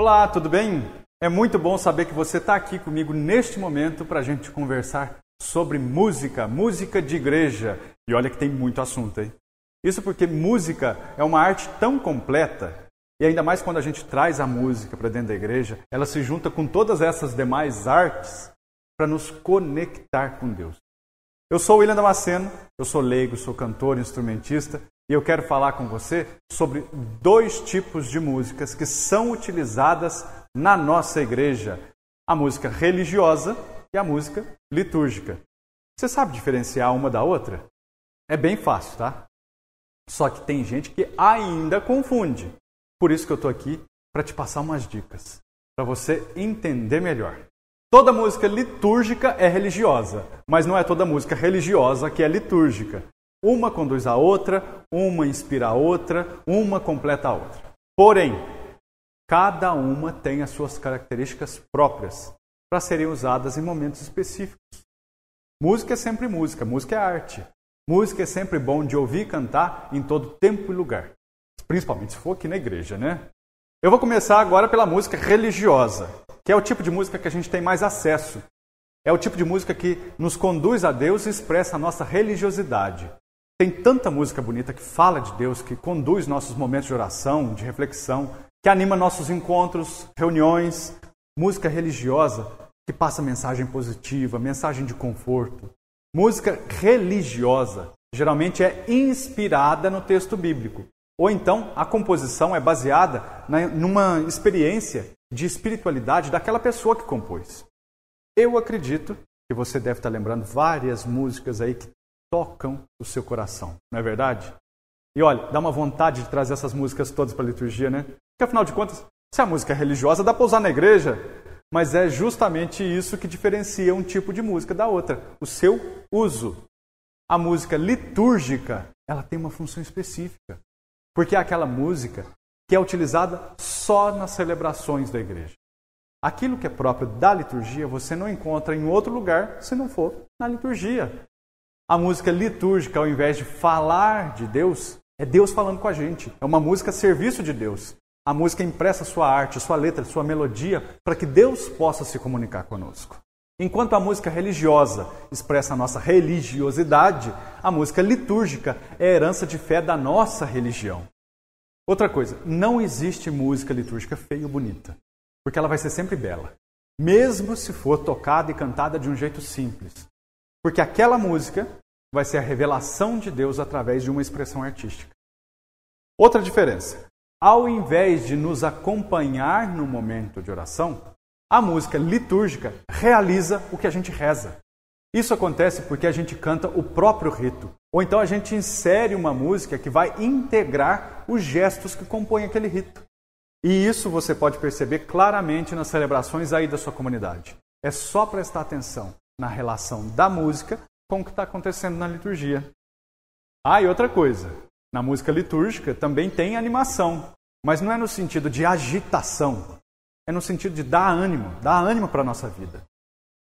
Olá, tudo bem? É muito bom saber que você está aqui comigo neste momento para a gente conversar sobre música, música de igreja. E olha que tem muito assunto aí. Isso porque música é uma arte tão completa, e ainda mais quando a gente traz a música para dentro da igreja, ela se junta com todas essas demais artes para nos conectar com Deus. Eu sou William Damasceno, eu sou leigo, sou cantor, instrumentista, e eu quero falar com você sobre dois tipos de músicas que são utilizadas na nossa igreja: a música religiosa e a música litúrgica. Você sabe diferenciar uma da outra? É bem fácil, tá? Só que tem gente que ainda confunde. Por isso que eu estou aqui para te passar umas dicas, para você entender melhor. Toda música litúrgica é religiosa, mas não é toda música religiosa que é litúrgica. Uma conduz a outra, uma inspira a outra, uma completa a outra. Porém, cada uma tem as suas características próprias para serem usadas em momentos específicos. Música é sempre música, música é arte. Música é sempre bom de ouvir e cantar em todo tempo e lugar, principalmente se for aqui na igreja, né? Eu vou começar agora pela música religiosa, que é o tipo de música que a gente tem mais acesso. É o tipo de música que nos conduz a Deus e expressa a nossa religiosidade. Tem tanta música bonita que fala de Deus, que conduz nossos momentos de oração, de reflexão, que anima nossos encontros, reuniões. Música religiosa que passa mensagem positiva, mensagem de conforto. Música religiosa geralmente é inspirada no texto bíblico. Ou então a composição é baseada na, numa experiência de espiritualidade daquela pessoa que compôs. Eu acredito que você deve estar lembrando várias músicas aí que tocam o seu coração, não é verdade? E olha, dá uma vontade de trazer essas músicas todas para a liturgia, né? Porque afinal de contas, se a música é religiosa, dá para usar na igreja, mas é justamente isso que diferencia um tipo de música da outra, o seu uso. A música litúrgica, ela tem uma função específica, porque é aquela música que é utilizada só nas celebrações da igreja. Aquilo que é próprio da liturgia, você não encontra em outro lugar se não for na liturgia. A música litúrgica, ao invés de falar de Deus, é Deus falando com a gente. É uma música a serviço de Deus. A música empresta sua arte, sua letra, sua melodia, para que Deus possa se comunicar conosco. Enquanto a música religiosa expressa a nossa religiosidade, a música litúrgica é a herança de fé da nossa religião. Outra coisa, não existe música litúrgica feia ou bonita, porque ela vai ser sempre bela, mesmo se for tocada e cantada de um jeito simples. Porque aquela música vai ser a revelação de Deus através de uma expressão artística. Outra diferença: ao invés de nos acompanhar no momento de oração, a música litúrgica realiza o que a gente reza. Isso acontece porque a gente canta o próprio rito, ou então a gente insere uma música que vai integrar os gestos que compõem aquele rito. E isso você pode perceber claramente nas celebrações aí da sua comunidade. É só prestar atenção na relação da música com o que está acontecendo na liturgia. Ah, e outra coisa: na música litúrgica também tem animação, mas não é no sentido de agitação, é no sentido de dar ânimo, dar ânimo para a nossa vida.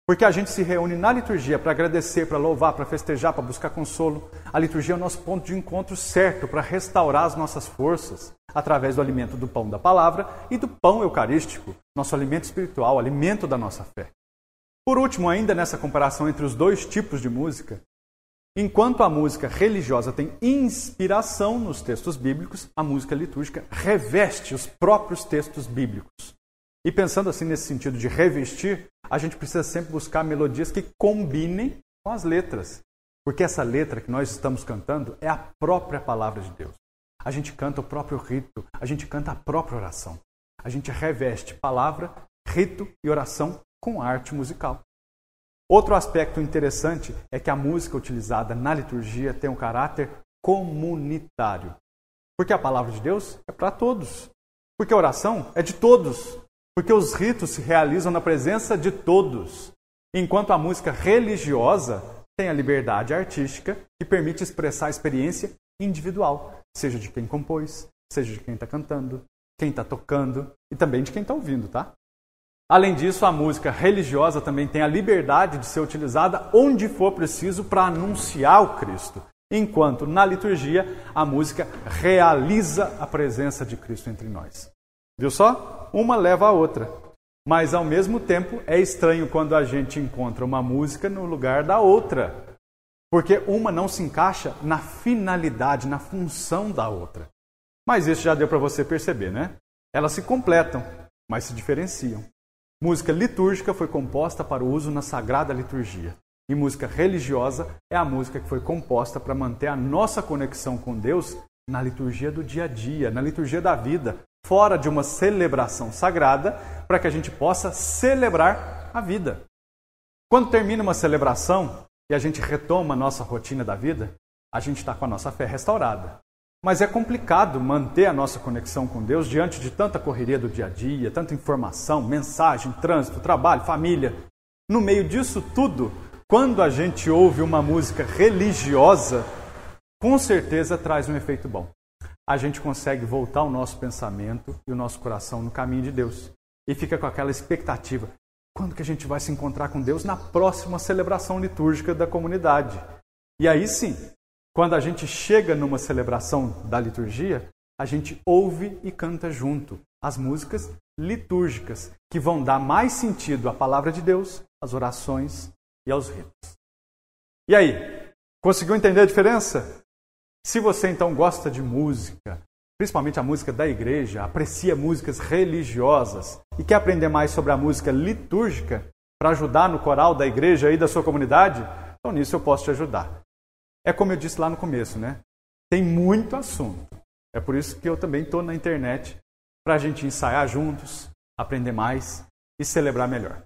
Porque a gente se reúne na liturgia para agradecer, para louvar, para festejar, para buscar consolo. A liturgia é o nosso ponto de encontro certo para restaurar as nossas forças através do alimento do pão da palavra e do pão eucarístico, nosso alimento espiritual, alimento da nossa fé. Por último, ainda nessa comparação entre os dois tipos de música, enquanto a música religiosa tem inspiração nos textos bíblicos, a música litúrgica reveste os próprios textos bíblicos. E pensando assim nesse sentido de revestir, a gente precisa sempre buscar melodias que combinem com as letras. Porque essa letra que nós estamos cantando é a própria palavra de Deus. A gente canta o próprio rito, a gente canta a própria oração. A gente reveste palavra, rito e oração com arte musical. Outro aspecto interessante é que a música utilizada na liturgia tem um caráter comunitário. Porque a palavra de Deus é para todos. Porque a oração é de todos. Porque os ritos se realizam na presença de todos. Enquanto a música religiosa tem a liberdade artística que permite expressar a experiência individual, seja de quem compôs, seja de quem está cantando, quem está tocando e também de quem está ouvindo, tá? Além disso, a música religiosa também tem a liberdade de ser utilizada onde for preciso para anunciar o Cristo, enquanto na liturgia a música realiza a presença de Cristo entre nós. Viu só? uma leva a outra. Mas ao mesmo tempo é estranho quando a gente encontra uma música no lugar da outra. Porque uma não se encaixa na finalidade, na função da outra. Mas isso já deu para você perceber, né? Elas se completam, mas se diferenciam. Música litúrgica foi composta para o uso na sagrada liturgia. E música religiosa é a música que foi composta para manter a nossa conexão com Deus na liturgia do dia a dia, na liturgia da vida, fora de uma celebração sagrada, para que a gente possa celebrar a vida. Quando termina uma celebração e a gente retoma a nossa rotina da vida, a gente está com a nossa fé restaurada. Mas é complicado manter a nossa conexão com Deus diante de tanta correria do dia a dia, tanta informação, mensagem, trânsito, trabalho, família. No meio disso tudo, quando a gente ouve uma música religiosa, com certeza traz um efeito bom. A gente consegue voltar o nosso pensamento e o nosso coração no caminho de Deus. E fica com aquela expectativa: quando que a gente vai se encontrar com Deus na próxima celebração litúrgica da comunidade? E aí sim, quando a gente chega numa celebração da liturgia, a gente ouve e canta junto as músicas litúrgicas, que vão dar mais sentido à palavra de Deus, às orações e aos ritos. E aí, conseguiu entender a diferença? Se você então gosta de música, principalmente a música da igreja, aprecia músicas religiosas e quer aprender mais sobre a música litúrgica para ajudar no coral da igreja e da sua comunidade, então nisso eu posso te ajudar. É como eu disse lá no começo, né? Tem muito assunto. É por isso que eu também estou na internet para a gente ensaiar juntos, aprender mais e celebrar melhor.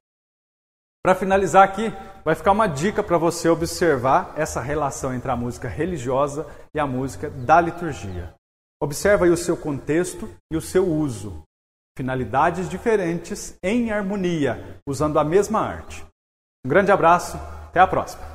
Para finalizar aqui, vai ficar uma dica para você observar essa relação entre a música religiosa e a música da liturgia. Observa aí o seu contexto e o seu uso. Finalidades diferentes em harmonia, usando a mesma arte. Um grande abraço, até a próxima.